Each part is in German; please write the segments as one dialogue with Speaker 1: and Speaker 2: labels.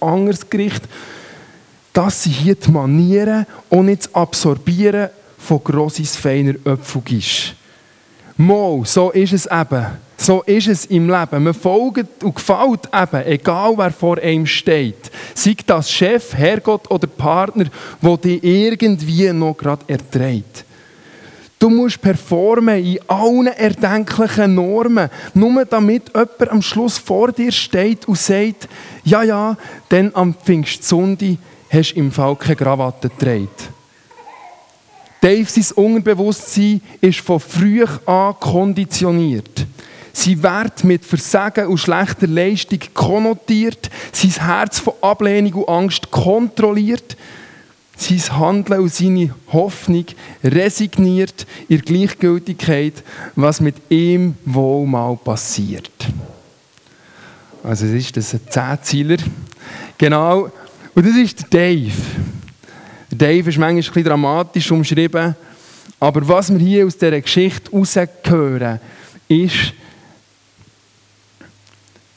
Speaker 1: anderes Gericht. Das sind hier die Manieren und nicht das Absorbieren von grosses, feiner Öpfelgisch. Mal, so ist es eben. So ist es im Leben. Man folgt und gefällt eben, egal wer vor einem steht. Sei das Chef, Herrgott oder Partner, der dich irgendwie noch gerade erträgt. Du musst performen in allen erdenklichen Normen, nur damit jemand am Schluss vor dir steht und sagt, ja, ja, dann am Pfingstsonntag hast du im Fall keine Krawatte getragen. Dave, sein Unterbewusstsein ist von früh an konditioniert. Sein Wert mit Versagen und schlechter Leistung konnotiert, sein Herz von Ablehnung und Angst kontrolliert, sein Handeln und seine Hoffnung resigniert in Gleichgültigkeit, was mit ihm wohl mal passiert. Also es ist das ein Zehnzieler. Genau. Und das ist Dave. Dave ist manchmal ein bisschen dramatisch umschrieben. Aber was wir hier aus dieser Geschichte heraushören, ist,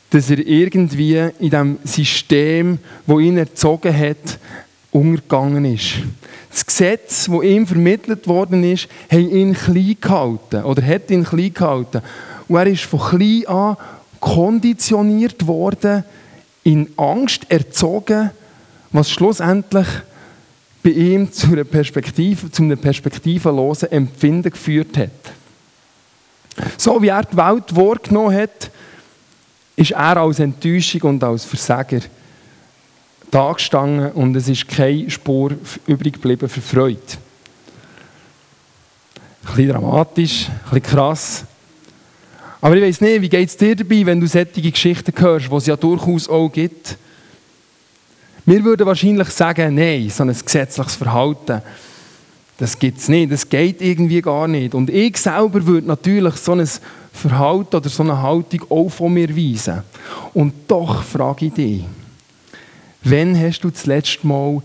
Speaker 1: dass er irgendwie in dem System, das ihn erzogen hat, untergegangen ist. Das Gesetz, das ihm vermittelt worden ist, hat ihn klein gehalten oder hat ihn klein gehalten. Und er ist von klein an konditioniert worden, in Angst erzogen, was schlussendlich bei ihm zu einer Perspektive, zu einem perspektivenlosen Empfinden geführt hat. So wie er die Welt wahrgenommen hat, ist er als Enttäuschung und als Versager da gestanden und es ist keine Spur übrig geblieben für Freude. Ein bisschen dramatisch, ein bisschen krass. Aber ich weiß nicht, wie geht es dir dabei, wenn du solche Geschichten hörst, die es ja durchaus auch gibt? Wir würden wahrscheinlich sagen, nein, so ein gesetzliches Verhalten, das gibt es nicht, das geht irgendwie gar nicht. Und ich selber würde natürlich so ein Verhalten oder so eine Haltung auch von mir weisen. Und doch frage ich dich, wann hast du das letzte Mal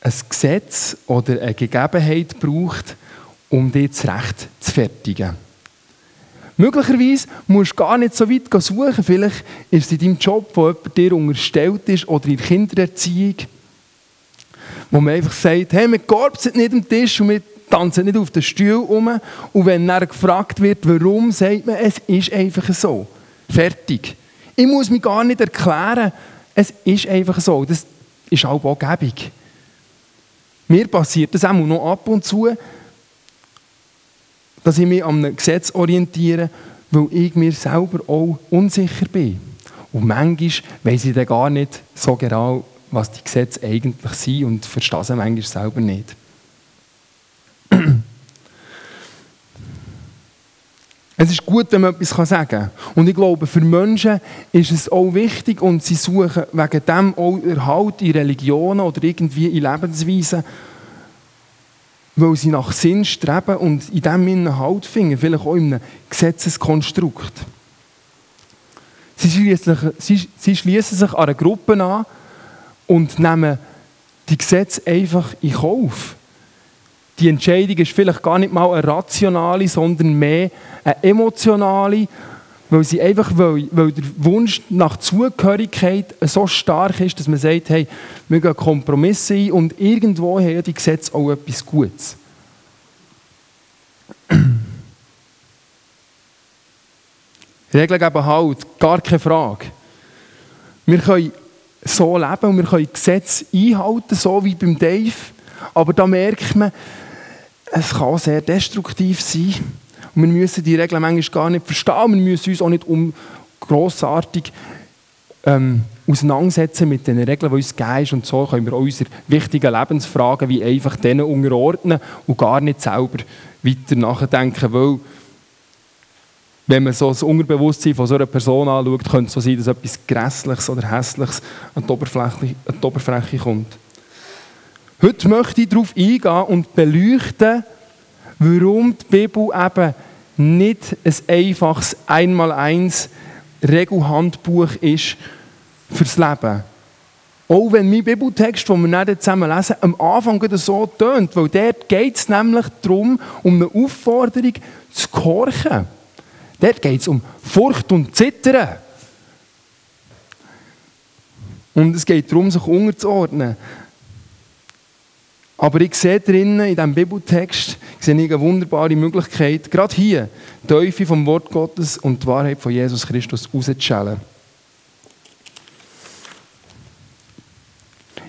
Speaker 1: ein Gesetz oder eine Gegebenheit gebraucht, um dich zurecht zu fertigen? Möglicherweise musst du gar nicht so weit suchen. Vielleicht ist es in deinem Job, wo jemand dir unterstellt ist, oder in der Kindererziehung, wo man einfach sagt, hey, wir korbsen nicht am Tisch und wir tanzen nicht auf den Stuhl um. Und wenn dann gefragt wird, warum, sagt man, es ist einfach so. Fertig. Ich muss mich gar nicht erklären, es ist einfach so. Das ist auch angebig. Mir passiert das auch noch ab und zu, dass ich mich an einem Gesetz orientiere, weil ich mir selber auch unsicher bin. Und manchmal weiß ich dann gar nicht so genau, was die Gesetze eigentlich sind und verstehe sie manchmal selber nicht. Es ist gut, wenn man etwas sagen kann. Und ich glaube, für Menschen ist es auch wichtig und sie suchen wegen dem auch Erhalt in Religionen oder irgendwie in Lebensweisen, weil sie nach Sinn streben und in dem einen Halt finden, vielleicht auch in einem Gesetzeskonstrukt. Sie schließen, sie, schließen sich an eine Gruppe an und nehmen die Gesetze einfach in Kauf. Die Entscheidung ist vielleicht gar nicht mal eine rationale, sondern mehr eine emotionale, weil, sie einfach, weil, weil der Wunsch nach Zugehörigkeit so stark ist, dass man sagt, hey, wir gehen Kompromisse ein und irgendwo haben die Gesetze auch etwas Gutes. Regeln geben halt, gar keine Frage. Wir können so leben und wir können Gesetze einhalten, so wie beim Dave, aber da merkt man, es kann sehr destruktiv sein. Und wir müssen die Regeln manchmal gar nicht verstehen. Wir müssen uns auch nicht um grossartig ähm, auseinandersetzen mit den Regeln, die uns gegeben sind. Und so können wir unsere wichtigen Lebensfragen wie einfach denen unterordnen und gar nicht selber weiter nachdenken. Weil, wenn man so das Unterbewusstsein von so einer Person anschaut, könnte es so sein, dass etwas Grässliches oder Hässliches an die Oberfläche, an die Oberfläche kommt. Heute möchte ich darauf eingehen und beleuchten, warum die Bibel eben nicht ein einfaches Einmaleins Regelhandbuch ist fürs Leben. Auch wenn mein Bibeltext, den wir nicht zusammen lesen, am Anfang so tönt, weil dort geht es nämlich darum, um eine Aufforderung zu gehorchen. Dort geht es um Furcht und Zittern. Und es geht darum, sich unterzuordnen. Aber ich sehe drinnen, in diesem Bibeltext, sehe ich eine wunderbare Möglichkeit, gerade hier, die Teufel vom Wort Gottes und die Wahrheit von Jesus Christus rauszuschälen.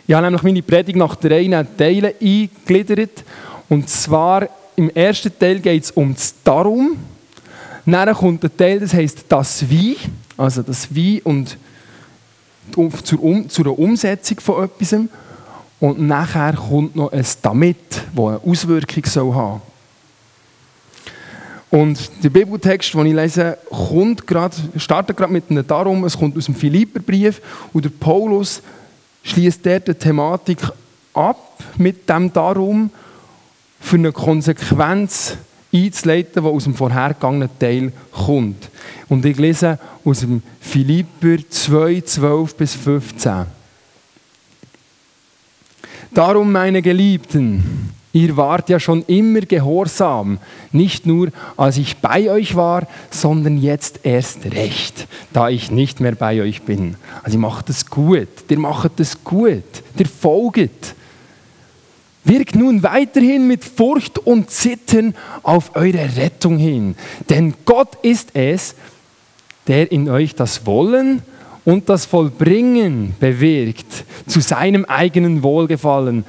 Speaker 1: Ich habe nämlich meine Predigt nach drei Teilen eingegliedert. Und zwar im ersten Teil geht es um das Darum. Dann kommt ein Teil, das heißt das Wie, also das Wie und zur, um, zur Umsetzung von etwas. Und nachher kommt noch ein Damit, das eine Auswirkung soll haben Und der Bibeltext, den ich lese, kommt grad, startet gerade mit einem Darum, es kommt aus dem Philipperbrief und der Paulus schließt dort die Thematik ab mit dem Darum für eine Konsequenz einzuleiten, die aus dem vorhergegangenen Teil kommt. Und ich lese aus dem Philipper 2, 12 bis 15. Darum, meine Geliebten, ihr wart ja schon immer gehorsam, nicht nur als ich bei euch war, sondern jetzt erst recht, da ich nicht mehr bei euch bin. Also ihr macht es gut, ihr macht es gut, ihr folgt. Wirkt nun weiterhin mit Furcht und Zittern auf eure Rettung hin. Denn Gott ist es, der in euch das Wollen und das Vollbringen bewirkt, zu seinem eigenen Wohlgefallen.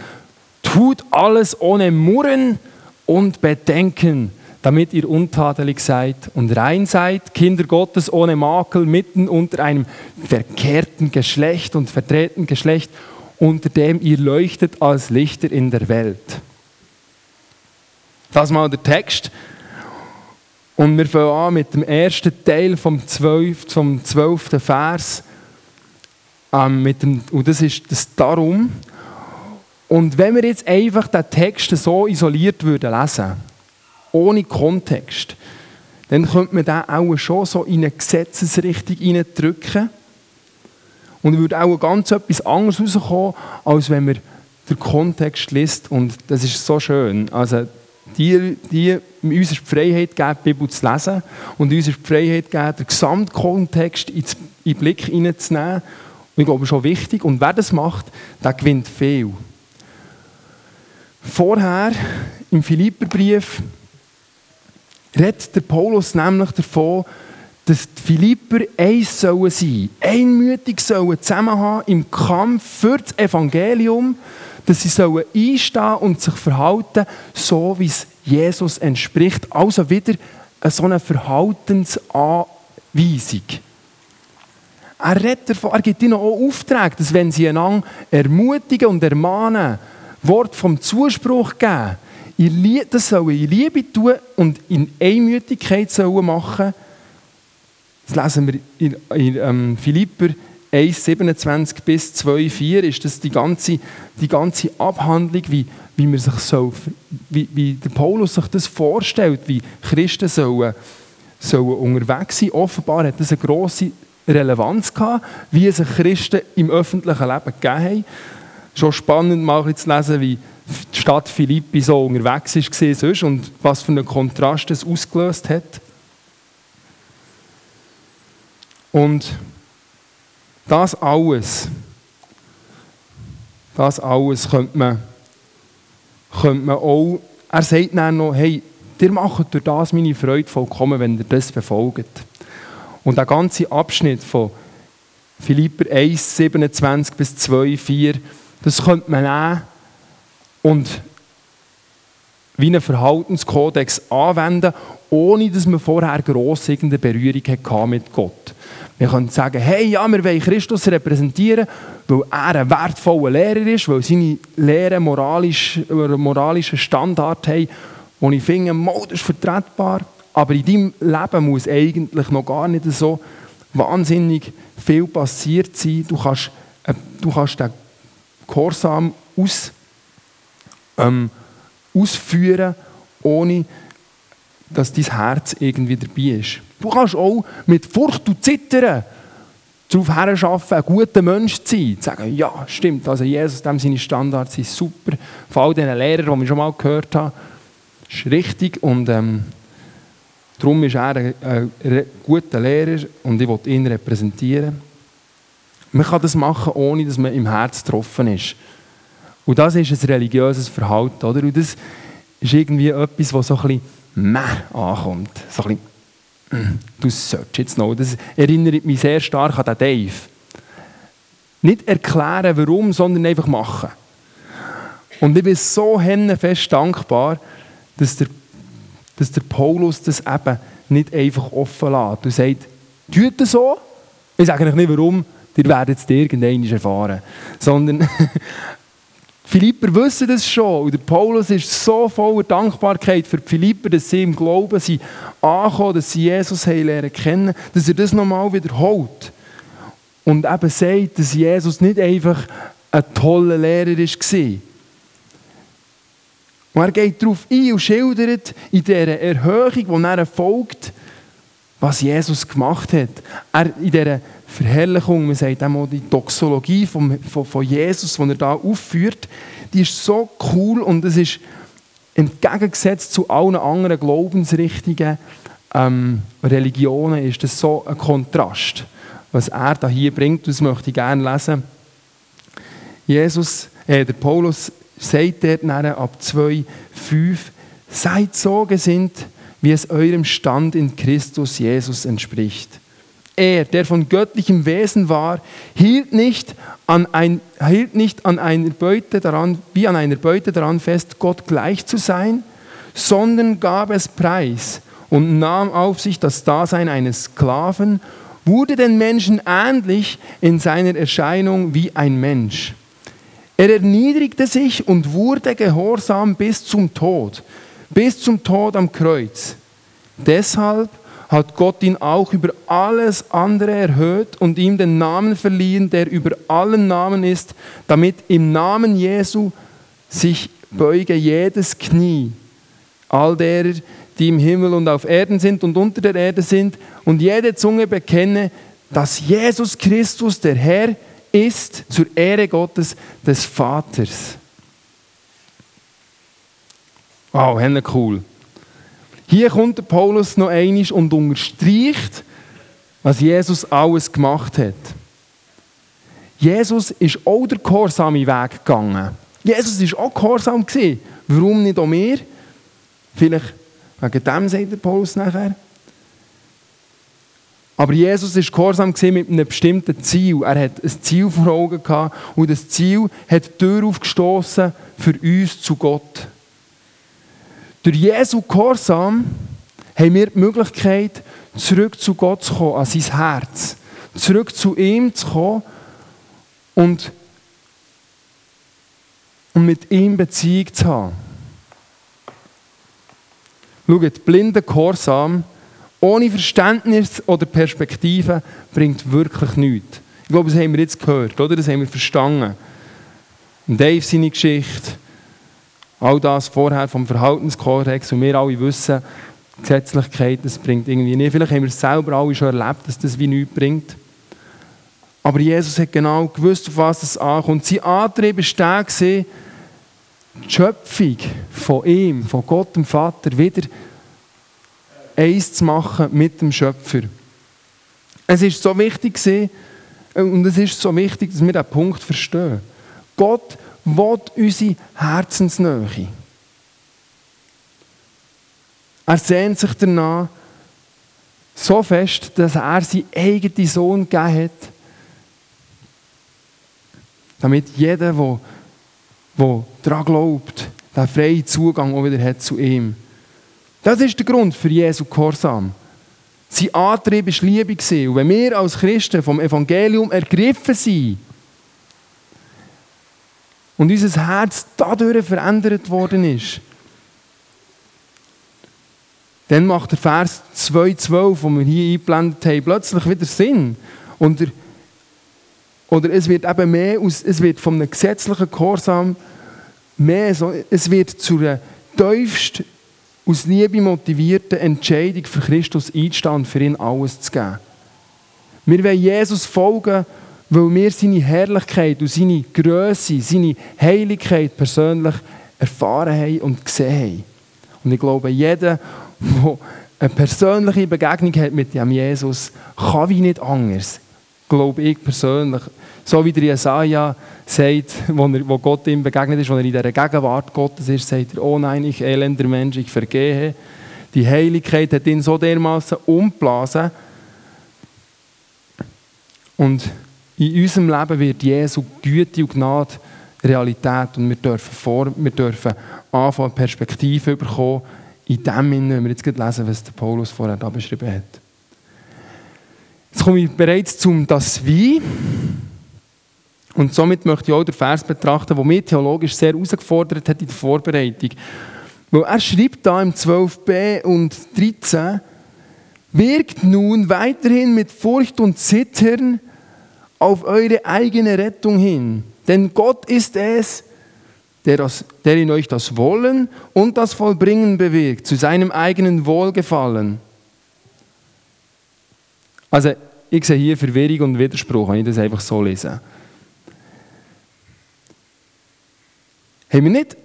Speaker 1: Tut alles ohne Murren und Bedenken, damit ihr untadelig seid und rein seid, Kinder Gottes ohne Makel, mitten unter einem verkehrten Geschlecht und verdrehten Geschlecht unter dem ihr leuchtet als Lichter in der Welt. Das mal der Text. Und wir fangen an mit dem ersten Teil vom 12. Vom 12. Vers. Ähm, mit dem, und das ist das Darum. Und wenn wir jetzt einfach den Text so isoliert würden lesen, ohne Kontext, dann könnte man den auch schon so in eine Gesetzesrichtung drücken und würde auch ganz etwas anderes rauskommen, als wenn man den Kontext liest. Und das ist so schön. Also, die, die uns die Freiheit geben, die Bibel zu lesen und uns die Freiheit geben, den Gesamtkontext in den Blick hineinzunehmen. Und ich glaube, schon wichtig. Und wer das macht, der gewinnt viel. Vorher, im Philipperbrief, redet der Paulus nämlich davon, dass die Philipper eins sollen sein, einmütig sollen zusammenhaben im Kampf für das Evangelium, dass sie sollen einstehen und sich verhalten, so wie es Jesus entspricht. Also wieder so eine Verhaltensanweisung. Er, redet er gibt ihnen auch Aufträge, dass wenn sie einander ermutigen und ermahnen, Wort vom Zuspruch geben, das sollen in Liebe tun und in Einmütigkeit sollen machen das lesen wir in, in ähm, Philipper 1, 27 bis 2, 4, ist das die ganze, die ganze Abhandlung, wie, wie, man sich so, wie, wie der Paulus sich das vorstellt, wie Christen sollen, sollen unterwegs sein. Offenbar hat das eine grosse Relevanz gehabt, wie sich Christen im öffentlichen Leben gegeben haben. Schon spannend mal zu lesen, wie die Stadt Philippi so unterwegs war und was für einen Kontrast das ausgelöst hat. Und das alles, das alles könnte man, könnte man auch, er sagt dann noch, hey, ihr macht durch das meine Freude vollkommen, wenn ihr das befolgt. Und der ganze Abschnitt von Philipper 1, 27 bis 2, 4, das könnte man nehmen und wie einen Verhaltenskodex anwenden, ohne dass man vorher gross irgendeine Berührung hatte mit Gott. Wir können sagen, hey, ja, wir wollen Christus repräsentieren, weil er ein wertvoller Lehrer ist, weil seine Lehren moralisch, einen moralischen Standard haben, wo ich finde, das ist vertretbar. Aber in deinem Leben muss eigentlich noch gar nicht so wahnsinnig viel passiert sein. Du kannst, äh, du kannst den Gehorsam aus, ähm, ausführen, ohne dass dein Herz irgendwie dabei ist. Du kannst auch mit Furcht und Zittern darauf herschaffen, ein guter Mensch zu sein. Zu sagen, ja, stimmt, also Jesus, dem seine Standards sind super. Vor allem diesen Lehrern, die ich schon mal gehört habe, ist richtig. Und ähm, darum ist er ein, ein guter Lehrer und ich will ihn repräsentieren. Man kann das machen, ohne dass man im Herz getroffen ist. Und das ist ein religiöses Verhalten, oder? Und das ist irgendwie etwas, was so ein bisschen mehr ankommt. So ein mm, du sollst jetzt noch. Das erinnert mich sehr stark an den Dave. Nicht erklären, warum, sondern einfach machen. Und ich bin so fest dankbar, dass der, dass der Paulus das eben nicht einfach offen lässt. Und sagt, tut das so? Ich sage euch nicht warum, ihr werdet es irgendwann erfahren. Sondern Philipper wissen das schon. Und der Paulus ist so voller Dankbarkeit für die Philipper, dass sie im Glauben sind angekommen, dass sie Jesus haben lernen kennen, dass er das nochmal wiederholt. Und eben sagt, dass Jesus nicht einfach ein toller Lehrer war. Und er geht darauf ein und schildert in dieser Erhöhung, die er folgt, was Jesus gemacht hat. Er in dieser Verherrlichung, man sagt einmal die Doxologie von, von, von Jesus, die er da aufführt, die ist so cool und es ist entgegengesetzt zu allen anderen Glaubensrichtungen, ähm, Religionen, ist das so ein Kontrast, was er da hier bringt. Das möchte ich gerne lesen. Jesus, äh, der Paulus sagt dort ab 2, 5, seid so gesinnt, wie es eurem Stand in Christus Jesus entspricht. Er, der von göttlichem Wesen war, hielt nicht an, ein, hielt nicht an einer Beute daran, wie an einer Beute daran fest, Gott gleich zu sein, sondern gab es preis und nahm auf sich das Dasein eines Sklaven, wurde den Menschen ähnlich in seiner Erscheinung wie ein Mensch. Er erniedrigte sich und wurde gehorsam bis zum Tod, bis zum Tod am Kreuz. Deshalb hat Gott ihn auch über alles andere erhöht und ihm den Namen verliehen, der über allen Namen ist, damit im Namen Jesu sich beuge jedes Knie, all derer, die im Himmel und auf Erden sind und unter der Erde sind, und jede Zunge bekenne, dass Jesus Christus der Herr ist, zur Ehre Gottes des Vaters. Wow, cool. Hier kommt der Paulus noch einmal und unterstreicht, was Jesus alles gemacht hat. Jesus ist auch der gehorsame Weg gegangen. Jesus ist auch gehorsam. Warum nicht auch wir? Vielleicht wegen dem sagt der Paulus nachher. Aber Jesus ist gehorsam mit einem bestimmten Ziel. Er hat ein Ziel vor Augen gehabt und das Ziel hat die Tür aufgestoßen für uns zu Gott. Durch Jesu Gehorsam haben wir die Möglichkeit, zurück zu Gott zu kommen, an sein Herz. Zurück zu ihm zu kommen und, und mit ihm Beziehung zu haben. Schaut, blinder Gehorsam ohne Verständnis oder Perspektive bringt wirklich nichts. Ich glaube, das haben wir jetzt gehört, oder? Das haben wir verstanden. Dave seine Geschichte, All das vorher vom Verhaltenskodex und wir alle wissen, Gesetzlichkeit, das bringt irgendwie nicht. Vielleicht haben wir es selber alle schon erlebt, dass das wie nichts bringt. Aber Jesus hat genau gewusst, auf was es ankommt. Sein Antrieb war der, die Schöpfung von ihm, von Gott dem Vater, wieder eins zu machen mit dem Schöpfer. Es ist so wichtig und es ist so wichtig, dass wir diesen Punkt verstehen. Gott will unsere Herzensnähe. Er sehnt sich danach so fest, dass er seinen eigenen Sohn gegeben hat, damit jeder, der, der daran glaubt, den freien Zugang auch wieder hat zu ihm. Das ist der Grund für Jesu Gehorsam. Sein Antrieb war Liebe. Und wenn wir als Christen vom Evangelium ergriffen sind, und unser Herz dadurch verändert worden ist, dann macht der Vers 2,12, den wir hier eingeblendet haben, plötzlich wieder Sinn. Und der, oder es wird eben mehr aus, es wird einem gesetzlichen Gehorsam mehr, so, es wird zu einer tiefst aus Liebe motivierten Entscheidung für Christus einstehen für ihn alles zu geben. Wir wollen Jesus folgen weil wir seine Herrlichkeit und seine Größe, seine Heiligkeit persönlich erfahren haben und gesehen haben. Und ich glaube, jeder, der eine persönliche Begegnung hat mit dem Jesus, kann wie nicht anders glaube ich persönlich. So wie der Jesaja sagt, wo, er, wo Gott ihm begegnet ist, wo er in der Gegenwart Gottes ist, sagt er, oh nein, ich elender Mensch, ich vergehe. Die Heiligkeit hat ihn so dermaßen umblasen. Und in unserem Leben wird Jesu Güte und Gnade Realität und wir dürfen, vor, wir dürfen anfangen, Perspektive bekommen, in dem Sinne, wenn wir jetzt lesen, was der Paulus vorher da beschrieben hat. Jetzt komme ich bereits zum das Wie. Und somit möchte ich auch den Vers betrachten, der mich theologisch sehr herausgefordert hat in der Vorbereitung. Weil er schreibt da im 12b und 13, wirkt nun weiterhin mit Furcht und Zittern auf eure eigene Rettung hin. Denn Gott ist es, der, das, der in euch das Wollen und das Vollbringen bewirkt, zu seinem eigenen Wohlgefallen. Also, ich sehe hier Verwirrung und Widerspruch, wenn ich das einfach so lese. Haben wir nicht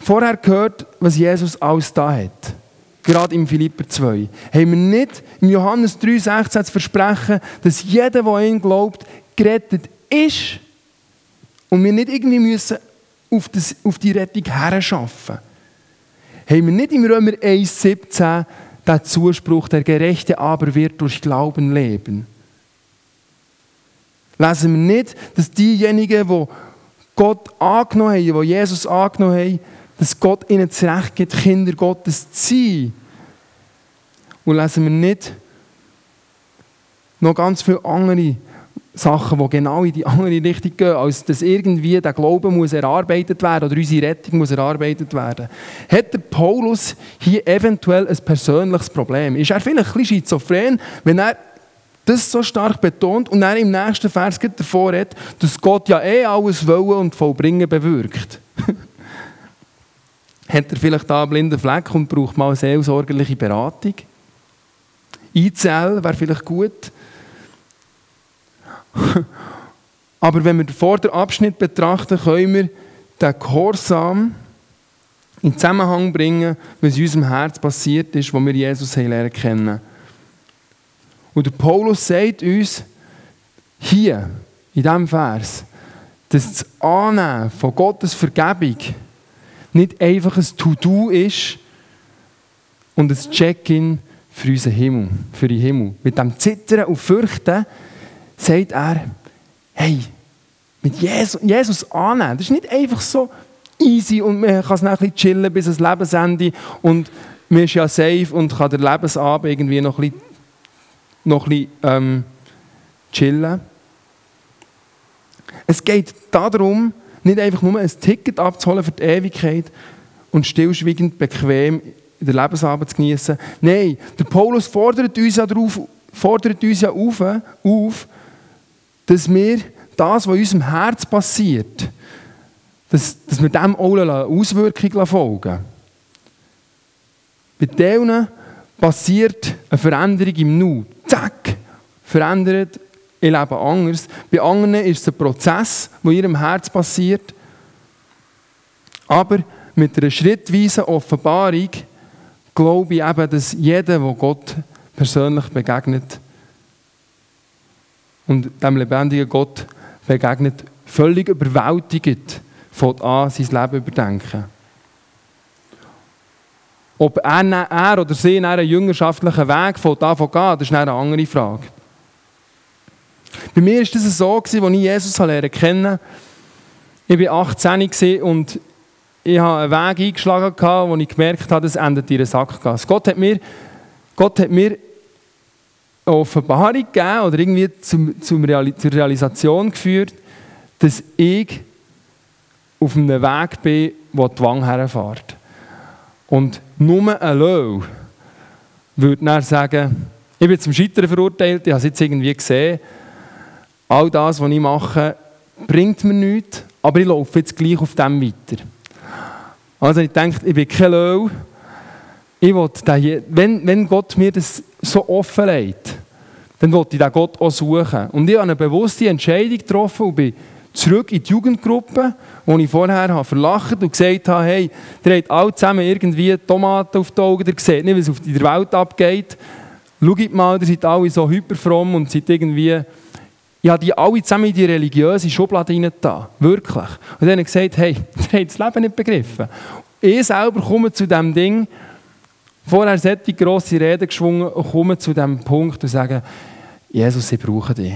Speaker 1: vorher gehört, was Jesus alles da hat? Gerade im Philipper 2. Haben wir nicht im Johannes 3,16 das Versprechen, dass jeder, der ihn glaubt, gerettet ist und wir nicht irgendwie müssen auf, das, auf die Rettung herschaffen. Haben wir nicht im Römer 1,17 den Zuspruch, der Gerechte aber wird durch Glauben leben? Lesen wir nicht, dass diejenigen, die Gott angenommen haben, die Jesus angenommen haben, dass Gott ihnen das Recht gibt, Kinder Gottes zu sein? Und lesen wir nicht noch ganz viele andere Sachen, die genau in die andere Richtung gehen, als dass irgendwie der Glaube muss erarbeitet werden oder unsere Rettung muss erarbeitet werden. Hat der Paulus hier eventuell ein persönliches Problem? Ist er vielleicht ein bisschen schizophren, wenn er das so stark betont und er im nächsten Vers davor hat, dass Gott ja eh alles wollen und vollbringen bewirkt? hat er vielleicht da einen blinden Fleck und braucht mal eine seelsorgerliche Beratung? ICL wäre vielleicht gut. Aber wenn wir den vorderen Abschnitt betrachten, können wir den Gehorsam in Zusammenhang bringen, was in unserem Herz passiert ist, wo wir Jesus lernen kennen. Und der Paulus sagt uns hier, in diesem Vers, dass das Annehmen von Gottes Vergebung nicht einfach ein To-Do ist und ein Check-in für unseren Himmel, für den Himmel. Mit dem Zittern und Fürchten sagt er, hey, mit Jesus, Jesus annehmen, das ist nicht einfach so easy und man kann es ein bisschen chillen bis ans Lebensende und man ist ja safe und kann den Lebensabend irgendwie noch ein bisschen, noch ein bisschen ähm, chillen. Es geht darum, nicht einfach nur ein Ticket abzuholen für die Ewigkeit und stillschweigend bequem der Lebensabend zu genießen. Nein, der Paulus fordert uns ja, darauf, fordert uns ja auf, auf dass wir das, was in unserem Herz passiert, dass, dass wir dem auch Auswirkungen folgen Bei denen passiert eine Veränderung im Nu. Zack! Verändert ihr Leben anders. Bei anderen ist es ein Prozess, der in ihrem Herz passiert. Aber mit einer schrittweisen Offenbarung glaube ich eben, dass jeder, der Gott persönlich begegnet, und dem lebendigen Gott begegnet, völlig überwältigt, fängt an, sein Leben überdenken. Ob er, er oder sie einen jüngerschaftlichen Weg von davon geht, ist eine andere Frage. Bei mir war das so, als ich Jesus lernen kennen Ich war 18 und ich habe einen Weg eingeschlagen, wo ich gemerkt habe, das endet in einer Sackgasse. Gott hat mir, Gott hat mir Offenbarung gegeben oder irgendwie zum, zum Real, zur Realisation geführt, dass ich auf einem Weg bin, wo die Wange herfährt. Und nur ein Löw würde dann sagen, ich bin zum Scheitern verurteilt, ich habe es jetzt irgendwie gesehen, all das, was ich mache, bringt mir nichts, aber ich laufe jetzt gleich auf dem weiter. Also ich denke, ich bin kein Löw, ich will, wenn, wenn Gott mir das so offenlegt, dann wollte ich den Gott auch suchen. Und ich habe eine bewusste Entscheidung getroffen und bin zurück in die Jugendgruppe, wo ich vorher habe verlacht und gesagt habe, hey, ihr habt alle zusammen irgendwie Tomaten auf die Augen, ihr seht nicht, was auf der Welt abgeht. Schaut mal, ihr seid alle so hyperfromm und seid irgendwie ich habe die alle zusammen in die religiöse Schublade rein da. Wirklich. Und dann habe ich gesagt, hey, ihr habt das Leben nicht begriffen. Ich selber komme zu diesem Ding, vorher solche grosse Reden geschwungen und komme zu diesem Punkt und sage, Jesus, ich brauche dich.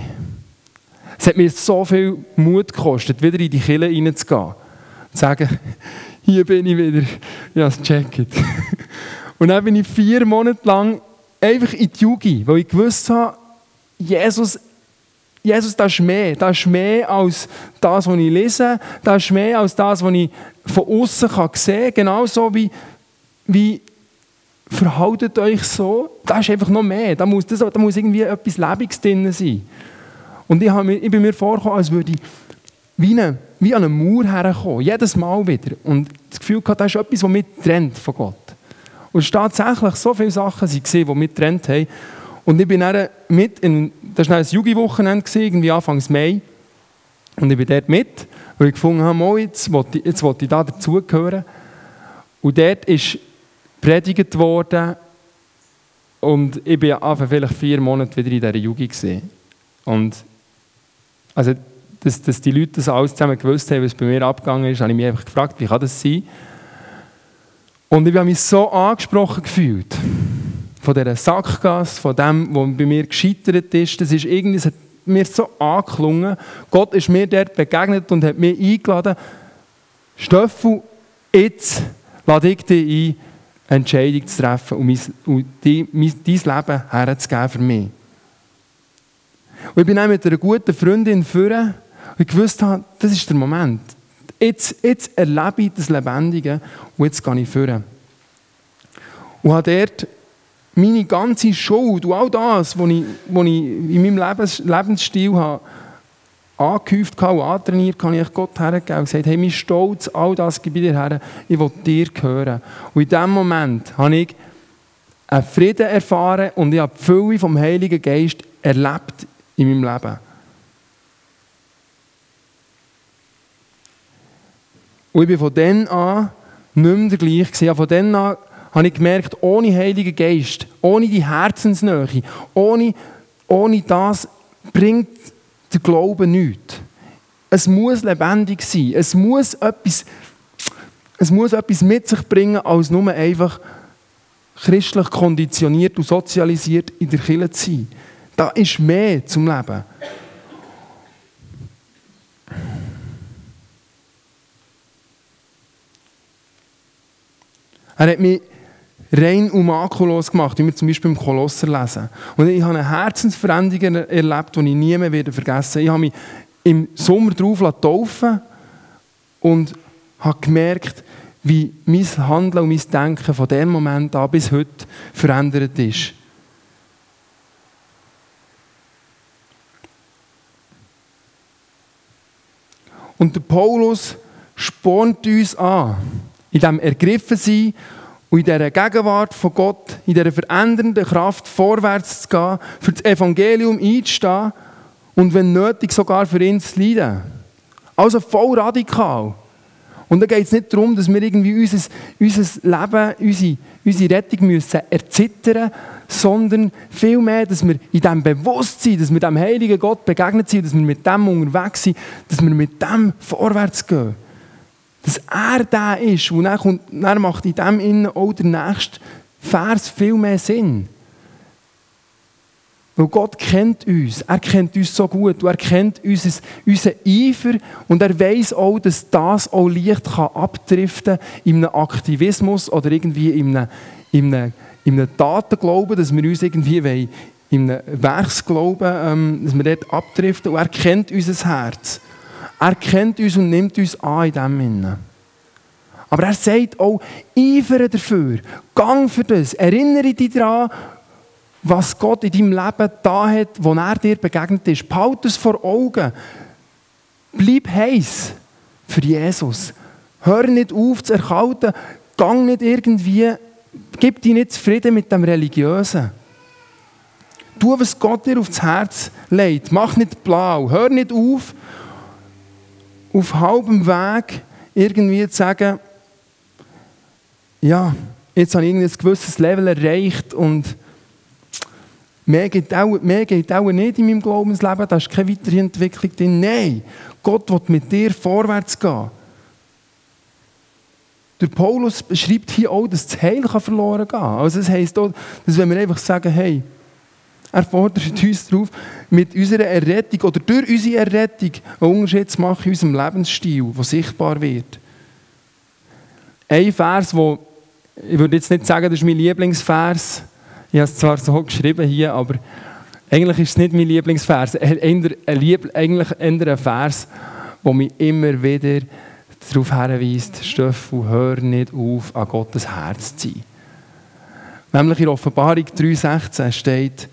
Speaker 1: Es hat mir so viel Mut gekostet, wieder in die Kille reinzugehen. Und zu sagen, hier bin ich wieder. Ja, check it. Und dann bin ich vier Monate lang einfach in die Jugend, weil ich gewusst habe, Jesus, Jesus, das ist mehr. Das ist mehr als das, was ich lese. Das ist mehr als das, was ich von außen sehen kann. Genauso wie, wie verhaltet euch so. Das ist einfach noch mehr. Da muss, das, da muss irgendwie etwas Lebendiges drin sein. Und ich, habe ich bin mir vorgekommen, als würde ich wie, eine, wie an eine Mauer herkommen. Jedes Mal wieder. Und das Gefühl hatte, das ist etwas, das mich trennt von Gott. Und tatsächlich so viele Sachen gesehen, die mich getrennt haben. Und ich bin dann mit, in, das war ein Jugendwochenende, irgendwie Anfang Mai. Und ich bin dort mit, weil ich gefunden habe, jetzt wollte ich, jetzt ich da dazugehören. Und dort ist predigt worden und ich bin einfach vielleicht vier Monate wieder in dieser Jugend. Und also, dass, dass die Leute das alles zusammen gewusst haben, was bei mir abgegangen ist, habe ich mich einfach gefragt, wie kann das sein? Und ich habe mich so angesprochen gefühlt von dieser Sackgasse, von dem, was bei mir gescheitert ist. Das ist irgendwie, es hat mir so angeklungen. Gott ist mir dort begegnet und hat mich eingeladen, Stöffel, jetzt lade ich dich ein, Entscheidung zu treffen und, mein, und die, mein, dein Leben herzugeben für mich. Und ich bin auch mit einer guten Freundin führen und ich wusste, das ist der Moment. Jetzt, jetzt erlebe ich das Lebendige und jetzt gehe ich führen. Und habe dort meine ganze Schuld und all das, was ich, was ich in meinem Lebens, Lebensstil habe, angehäuft und antrainiert, habe ich Gott hergegeben und gesagt, hey, mein Stolz, all das gebe ich dir her, ich will dir gehören. Und in diesem Moment habe ich einen Frieden erfahren und ich habe die Fülle vom Heiligen Geist erlebt in meinem Leben. Und ich bin von dann an nicht mehr der gleiche. Von dann an habe ich gemerkt, ohne Heiligen Geist, ohne die Herzensnähe, ohne, ohne das bringt der Glaube nichts. Es muss lebendig sein. Es muss etwas, es muss etwas mit sich bringen, als nur einfach christlich konditioniert und sozialisiert in der Kirche zu sein. Da ist mehr zum Leben. Er hat mich rein und makellos gemacht, wie wir zum Beispiel im Kolosser lesen. Und ich habe eine Herzensveränderung erlebt, die ich nie mehr vergessen werde. Ich habe mich im Sommer drauf taufen und habe gemerkt, wie mein Handeln und mein Denken von dem Moment an bis heute verändert ist. Und der Paulus spornt uns an, in diesem Ergriffensein und in dieser Gegenwart von Gott, in dieser verändernden Kraft vorwärts zu gehen, für das Evangelium einzustehen und wenn nötig sogar für ihn zu leiden. Also voll radikal. Und da geht es nicht darum, dass wir irgendwie unser, unser Leben, unsere, unsere Rettung müssen erzittern sondern vielmehr, dass wir in diesem Bewusstsein, dass wir dem heiligen Gott begegnet sind, dass wir mit dem unterwegs sind, dass wir mit dem vorwärts gehen. Dass er da ist. Und dann, kommt, dann macht in dem Innen auch der nächste Vers viel mehr Sinn. Weil Gott kennt uns, er kennt uns so gut. Und er kennt unser, unseren Eifer. Und er weiß auch, dass das auch leicht kann abdriften in einem Aktivismus oder irgendwie in einem, in einem, in einem Tatenglauben, dass wir uns irgendwie in einem Werksglauben, ähm, dass wir dort abdriften. Und er kennt unser Herz. Er kennt uns und nimmt uns an in dem Sinne. Aber er sagt auch, eifere dafür, gang für das, erinnere dich daran, was Gott in deinem Leben da hat, wo er dir begegnet ist. Behalte es vor Augen. Bleib heiß für Jesus. Hör nicht auf zu erkalten. Gang nicht irgendwie, gib dir nicht zufrieden mit dem Religiösen. Tu, was Gott dir aufs Herz legt. Mach nicht blau. Hör nicht auf, auf halbem Weg irgendwie zu sagen, ja, jetzt habe ich ein gewisses Level erreicht und Mehr geht, auch, mehr geht auch nicht in meinem Glaubensleben, da ist keine weitere Entwicklung drin. Nein, Gott will mit dir vorwärts gehen. Der Paulus beschreibt hier auch, dass das Heil verloren gehen kann. Also das heisst auch, dass wenn wir einfach sagen, hey, er fordert uns darauf, mit unserer Errettung oder durch unsere Errettung einen Unterschied zu machen in unserem Lebensstil, der sichtbar wird. Ein Vers, wo ich würde jetzt nicht sagen, das ist mein Lieblingsvers. Ich habe es zwar so geschrieben hier, aber eigentlich ist es nicht mein Lieblingsvers. Eigentlich eher ein Vers, der mich immer wieder darauf hinweist, Stöffel, hör nicht auf, an Gottes Herz zu sein. Nämlich in Offenbarung 3,16 steht,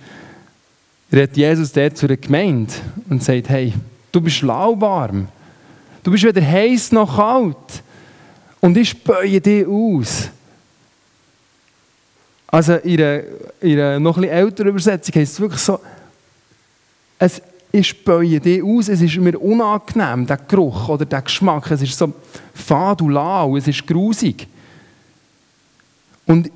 Speaker 1: redet Jesus dort zu der Gemeinde und sagt, hey, du bist lauwarm. Du bist weder heiß noch kalt. Und ich späue dich aus. Also in einer, in einer noch etwas älteren Übersetzung heißt es wirklich so, es ich späue dich aus, es ist mir unangenehm, der Geruch oder der Geschmack, es ist so fad und lau, es ist grusig. Und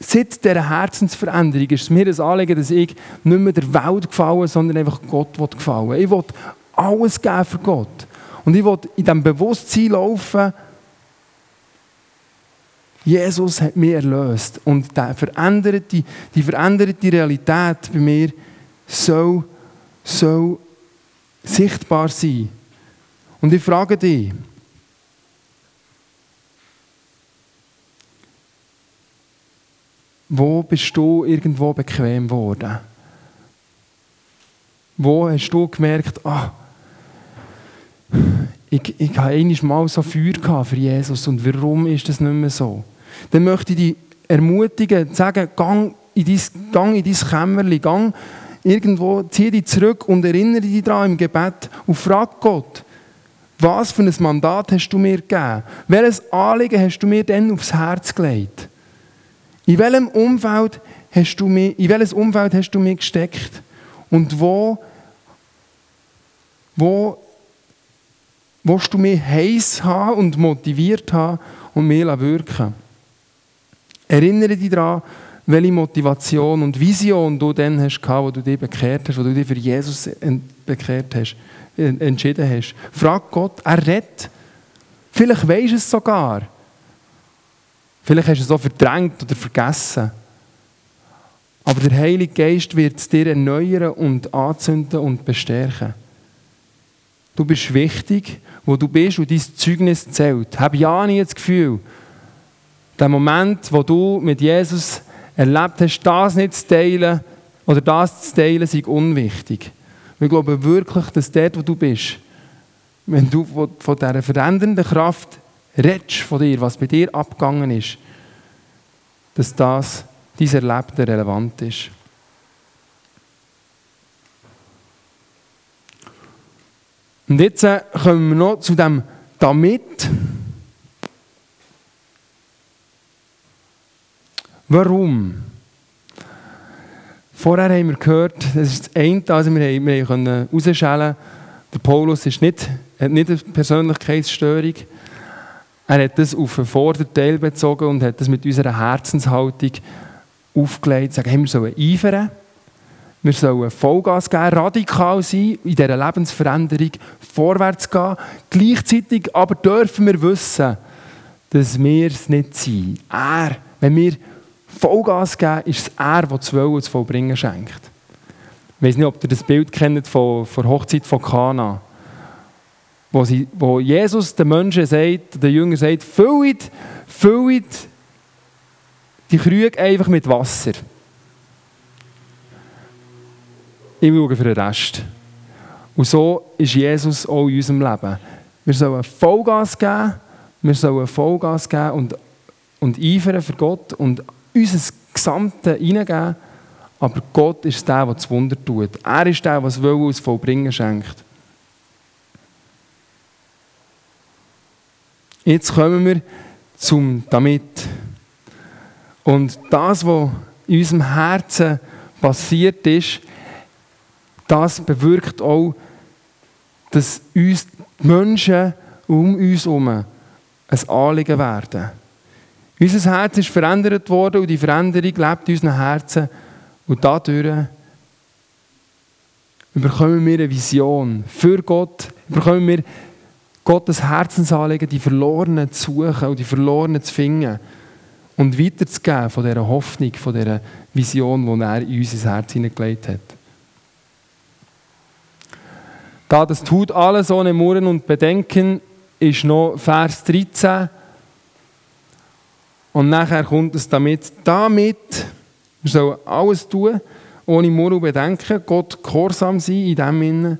Speaker 1: seit dieser Herzensveränderung ist es mir ein Anliegen, dass ich nicht mehr der Welt gefallen, sondern einfach Gott gefallen Ich will alles geben für Gott. Und ich will in diesem Bewusstsein laufen, Jesus hat mich erlöst. Und die veränderte, die veränderte Realität bei mir soll soll sichtbar sein. Und ich frage dich, wo bist du irgendwo bequem geworden? Wo hast du gemerkt, ah, ich, ich habe einmal mal so Feuer für Jesus und warum ist das nicht mehr so? Dann möchte ich dich ermutigen, sagen, gang in dein, gang in dein Kämmerchen, gang irgendwo, zieh dich zurück und erinnere dich daran im Gebet und frag Gott, was für ein Mandat hast du mir gegeben? Welches Anliegen hast du mir denn aufs Herz gelegt? In welchem Umfeld hast du mich, in welches Umfeld hast du mich gesteckt? Und wo, wo willst du mich heiß haben und motiviert haben und mir wirken Erinnere dich daran, welche Motivation und Vision du dann hast, wo du dich bekehrt hast, wo du dich für Jesus bekehrt hast, entschieden hast. Frag Gott, er redet. Vielleicht weisst du es sogar. Vielleicht hast du es auch verdrängt oder vergessen. Aber der Heilige Geist wird es dir erneuern und anzünden und bestärken. Du bist wichtig, wo du bist und dein Zeugnis zählt. Hab ja nie das Gefühl, der Moment, wo du mit Jesus erlebt hast, das nicht zu teilen oder das zu teilen, sei unwichtig. Wir glauben wirklich, dass dort, wo du bist, wenn du von dieser verändernden Kraft redest von dir, was bei dir abgegangen ist, dass das, dein Erlebte relevant ist. Und jetzt äh, kommen wir noch zu dem damit. Warum? Vorher haben wir gehört, das ist das eine, also wir, haben, wir können der Paulus ist nicht, hat nicht eine Persönlichkeitsstörung. Er hat das auf den Vorderteil bezogen und hat das mit unserer Herzenshaltung aufgelegt. Sagen, hey, wir sollen eifern, wir sollen Vollgas geben, radikal sein, in dieser Lebensveränderung vorwärts gehen. Gleichzeitig aber dürfen wir wissen, dass wir es nicht sind. Er, wenn wir Vollgas geben, ist es er, der Wollen zu vollbringen schenkt. Ich weiß nicht, ob ihr das Bild kennt von der Hochzeit von Kana. Wo, sie, wo Jesus den Menschen sagt, den Jüngern sagt, füllt, füllt die Krüge einfach mit Wasser. Ich schaue für den Rest. Und so ist Jesus auch in unserem Leben. Wir sollen Vollgas geben, wir sollen Vollgas geben und, und eifern für Gott und unser Gesamte hineingeben, aber Gott ist der, der das Wunder tut. Er ist der, der das Vollbringen schenkt. Jetzt kommen wir zum Damit. Und das, was in unserem Herzen passiert ist, das bewirkt auch, dass uns die Menschen um uns herum ein Anliegen werden. Unser Herz ist verändert worden und die Veränderung lebt in unseren Herzen Und dadurch bekommen wir eine Vision für Gott, bekommen wir Gottes Herzensanliegen, die Verlorenen zu suchen und die Verlorenen zu finden und weiterzugeben von dieser Hoffnung, von dieser Vision, die er in unser Herz hineingelegt hat. Da das tut alles ohne Murren und Bedenken, ist noch Vers 13. Und nachher kommt es damit, damit, wir sollen alles tun, ohne Murren und Bedenken, Gott gehorsam sein in dem Sinne,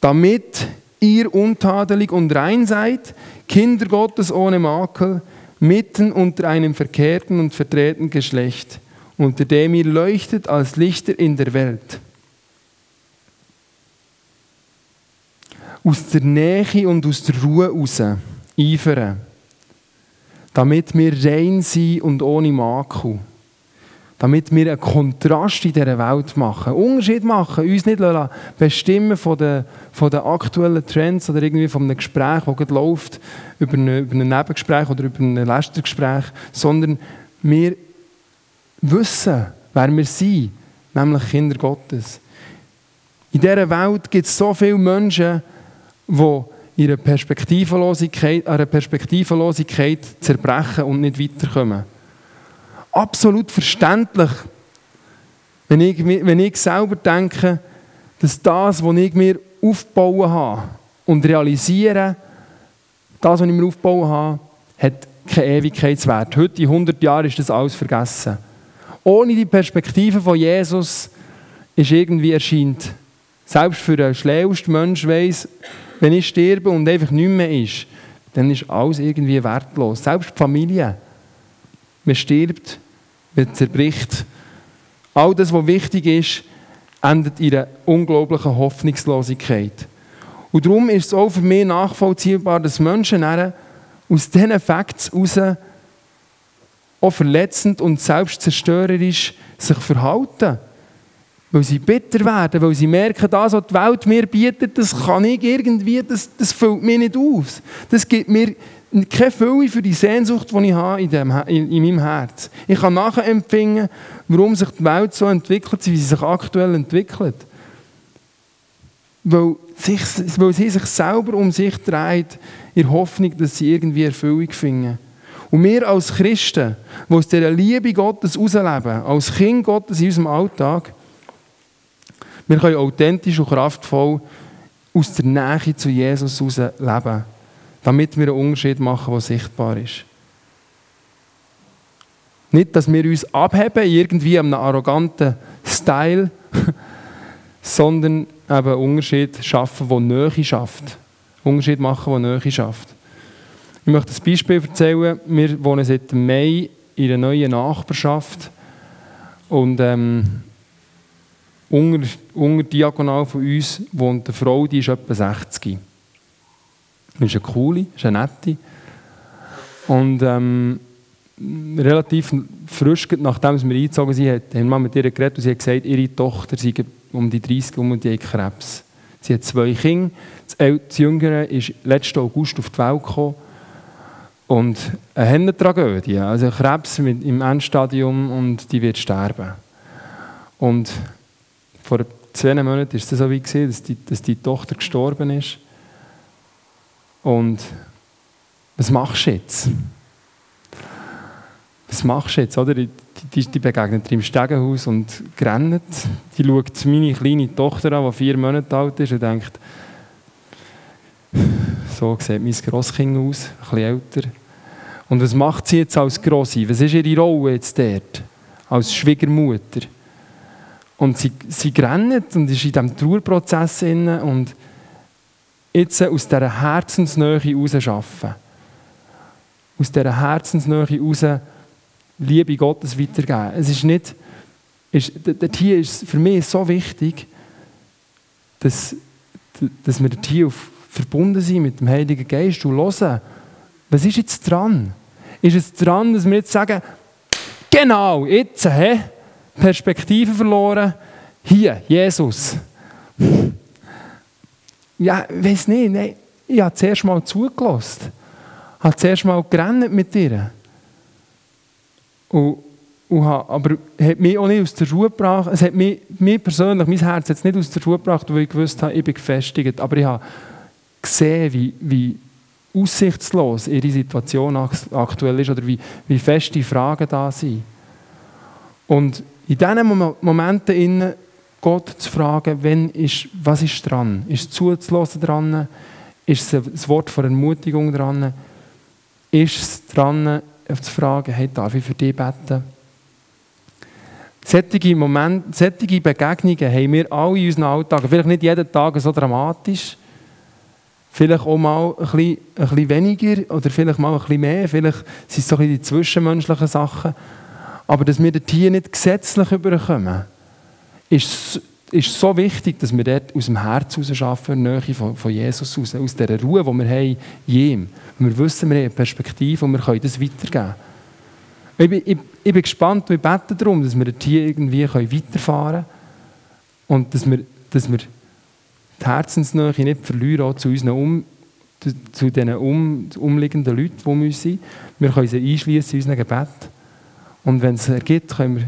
Speaker 1: damit ihr untadelig und rein seid, Kinder Gottes ohne Makel, mitten unter einem verkehrten und verdrehten Geschlecht, unter dem ihr leuchtet als Lichter in der Welt. Aus der Nähe und aus der Ruhe raus eifern, damit wir rein sind und ohne Makel damit wir einen Kontrast in dieser Welt machen, Unterschied machen, uns nicht bestimmen von den, von den aktuellen Trends oder irgendwie von einem Gespräch, das gerade läuft, über, eine, über ein Nebengespräch oder über ein Lästergespräch, sondern wir wissen, wer wir sind, nämlich Kinder Gottes. In dieser Welt gibt es so viele Menschen, die ihre Perspektivenlosigkeit, ihre Perspektivenlosigkeit zerbrechen und nicht weiterkommen absolut verständlich, wenn ich, wenn ich selber denke, dass das, was ich mir aufbauen habe und realisiere, das, was ich mir aufbauen habe, hat keinen Ewigkeitswert. Heute, in 100 Jahren, ist das alles vergessen. Ohne die Perspektive von Jesus ist irgendwie erscheint, selbst für den schlauesten Mensch weiss, wenn ich sterbe und einfach nichts mehr ist, dann ist alles irgendwie wertlos. Selbst die Familie. Man stirbt man zerbricht. All das, was wichtig ist, endet in einer unglaublichen Hoffnungslosigkeit. Und darum ist es auch für mich nachvollziehbar, dass Menschen aus diesen Facts heraus auch verletzend und selbstzerstörerisch sich verhalten. Weil sie bitter werden, weil sie merken, das, was die Welt mir bietet, das kann ich irgendwie, das, das füllt mir nicht aus. Das gibt mir keine Fülle für die Sehnsucht, die ich habe in, dem, in, in meinem Herz. Ich kann nachempfinden, warum sich die Welt so entwickelt, wie sie sich aktuell entwickelt. Weil, sich, weil sie sich selber um sich dreht, in Hoffnung, dass sie irgendwie Erfüllung finden. Und wir als Christen, die aus dieser Liebe Gottes herausleben, als Kind Gottes in unserem Alltag, wir können authentisch und kraftvoll aus der Nähe zu Jesus heraus leben damit wir einen Unterschied machen, der sichtbar ist. Nicht, dass wir uns abheben, irgendwie einem arroganten Style, sondern eben einen Unterschied schaffen, der Nähe schafft. Unterschied machen, der Nähe schafft. Ich möchte ein Beispiel erzählen. Wir wohnen seit Mai in einer neuen Nachbarschaft und ähm, unter, unter diagonal von uns wohnt eine Frau, die ist etwa 60. Ist eine coole, ist eine nette. Und ähm, relativ frisch, nachdem wir eingezogen sind, haben wir mit ihr geredet und sie hat gesagt, ihre Tochter sei um die 30 um und die hat Krebs. Sie hat zwei Kinder. Das Jüngere ist letzten August auf die Welt gekommen. Und eine Händetragödie, also Krebs im Endstadium und die wird sterben. Und vor zwei Monaten war es so wie, dass die, dass die Tochter gestorben ist. Und was machst du jetzt? Was machst du jetzt? Oder? Die, die, die begegnet im Stegenhaus und rennt. Die schaut meine kleine Tochter an, die vier Monate alt ist und denkt, so sieht mein Grosskind aus, ein älter. Und was macht sie jetzt als Grossi? Was ist ihre Rolle jetzt dort? Als Schwiegermutter. Und sie, sie rennt und ist in diesem Trauerprozess und jetzt aus dieser Herzensnähe arbeiten. Aus dieser Herzensnähe heraus Liebe Gottes weitergeben. Es ist nicht, ist, hier ist für mich so wichtig, dass, dass wir hier verbunden sind mit dem Heiligen Geist und hören, was ist jetzt dran? Ist es dran, dass wir jetzt sagen, genau, jetzt, hä? Perspektive verloren, hier, Jesus ja, ich weiß nicht, nein, ich habe zuerst mal zugelassen. Ich habe zuerst mal gerannt mit ihr. Und und habe, aber hat mich auch nicht aus der Ruhe gebracht. Es hat mich, mir persönlich, mein Herz es nicht aus der Ruhe gebracht, weil ich gewusst habe, ich bin gefestigt. Aber ich habe gesehen, wie, wie aussichtslos ihre Situation aktuell ist oder wie, wie fest die Fragen da sind. Und in diesen Momenten Gott zu fragen, wenn ist, was ist dran? Ist zuzulassen dran? Ist ein Wort von Ermutigung dran? Ist es dran, zu fragen, hey, darf ich für dich beten? Solche, Momente, solche Begegnungen haben wir alle in unseren Alltag. Vielleicht nicht jeden Tag so dramatisch. Vielleicht auch mal ein bisschen, ein bisschen weniger oder vielleicht mal ein bisschen mehr. Vielleicht sind es so ein bisschen die zwischenmenschlichen Sachen. Aber dass wir hier nicht gesetzlich überkommen, ist, ist so wichtig, dass wir dort aus dem Herz heraus arbeiten, Nähe von, von Jesus raus, aus dieser Ruhe, die wir haben ihm. Wir wissen, wir haben eine Perspektive und wir können das weitergeben. Ich bin, ich, ich bin gespannt und ich bete darum, dass wir hier irgendwie weiterfahren können und dass wir, dass wir die Herzensnähe nicht verlieren, auch zu unseren um, zu den um, umliegenden Leuten, die wir sind. Wir können sie einschließen in unserem Gebet. Und wenn es ergibt, können wir,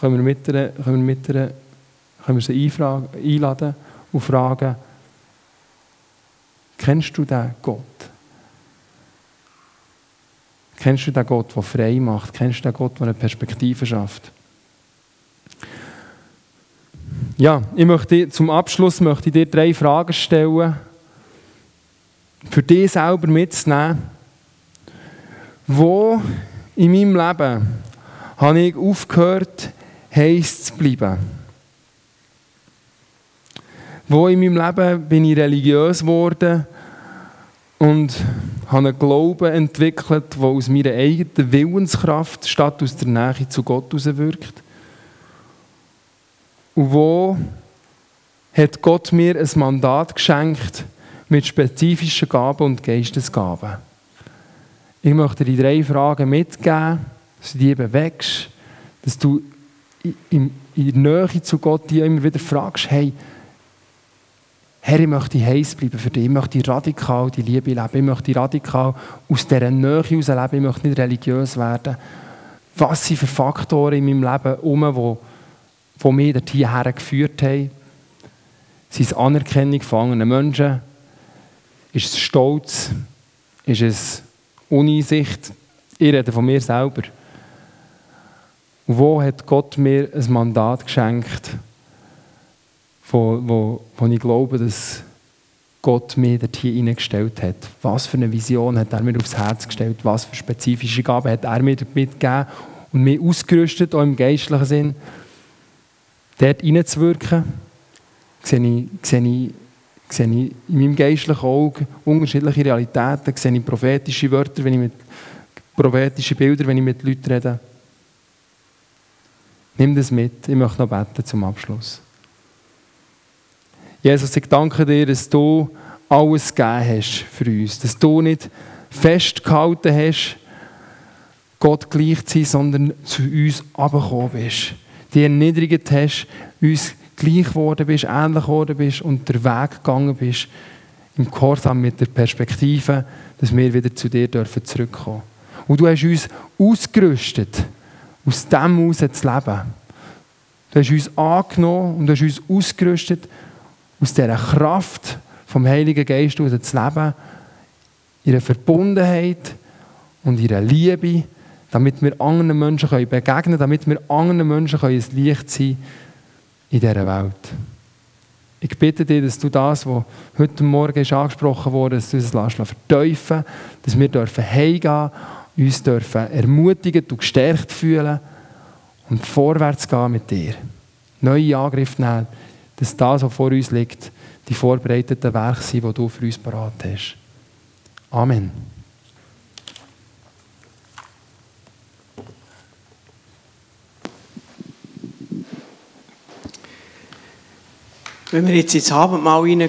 Speaker 1: können wir, mit einer, können wir, mit einer, können wir sie einfragen, einladen und fragen, kennst du den Gott? Kennst du den Gott, der frei macht? Kennst du den Gott, der eine Perspektive schafft? Ja, ich möchte zum Abschluss möchte ich dir drei Fragen stellen, für dich selber mitzunehmen. Wo in meinem Leben habe ich aufgehört, heiß zu bleiben? Wo in meinem Leben bin ich religiös geworden und habe einen Glauben entwickelt, der aus meiner eigenen Willenskraft statt aus der Nähe zu Gott wirkt. Und wo hat Gott mir ein Mandat geschenkt mit spezifischen Gaben und Geistesgaben? Ich möchte dir drei Fragen mitgeben, dass du die bewegst, dass du in der Nähe zu Gott dir immer wieder fragst, hey, Herr, ich möchte heiß bleiben für dich. Ich möchte radikal die Liebe leben. Ich möchte radikal aus dieser Nähe heraus leben. Ich möchte nicht religiös werden. Was sind für Faktoren in meinem Leben die, die mich dorthin geführt haben? Sind es Anerkennung von anderen Menschen? Ist es Stolz? Ist es Uneinsicht? Ich rede von mir selber. Wo hat Gott mir ein Mandat geschenkt? wo, wo, wo ich glaube, dass Gott mir hier hineingestellt hat. Was für eine Vision hat er mir aufs Herz gestellt? Was für spezifische Gaben hat er mir mitgegeben und mich ausgerüstet, auch im geistlichen Sinn, dort hineinzuwirken? Sehe ich, sehe ich, sehe ich in meinem geistlichen Auge unterschiedliche Realitäten, sehe ich prophetische Wörter, wenn ich mit prophetische Bilder, wenn ich mit Leuten rede. Nimm das mit. Ich möchte noch beten zum Abschluss. Jesus, ich danke dir, dass du alles gegeben hast für uns. Dass du nicht festgehalten hast, Gott gleich zu sein, sondern zu uns abgekommen bist. Die erniedrigt hast, uns gleich geworden bist, ähnlich geworden bist und der Weg gegangen bist, im Gehorsam mit der Perspektive, dass wir wieder zu dir dürfen zurückkommen. Und du hast uns ausgerüstet, aus dem heraus zu leben. Du hast uns angenommen und du hast uns ausgerüstet, aus dieser Kraft vom Heiligen Geist zu leben, ihre Verbundenheit und ihre Liebe, damit wir anderen Menschen begegnen können, damit wir anderen Menschen ein Licht sein können in dieser Welt. Ich bitte dich, dass du das, was heute Morgen angesprochen wurde, dass du es verteufeln dass wir dürfen heimgehen, uns dürfen ermutigt und gestärkt fühlen und vorwärts gehen mit dir. Neue Angriffe nehmen dass das, was vor uns liegt, die vorbereiteten Werke sind, die du für uns parat hast. Amen.
Speaker 2: Wenn wir jetzt ins Abendmahl hinein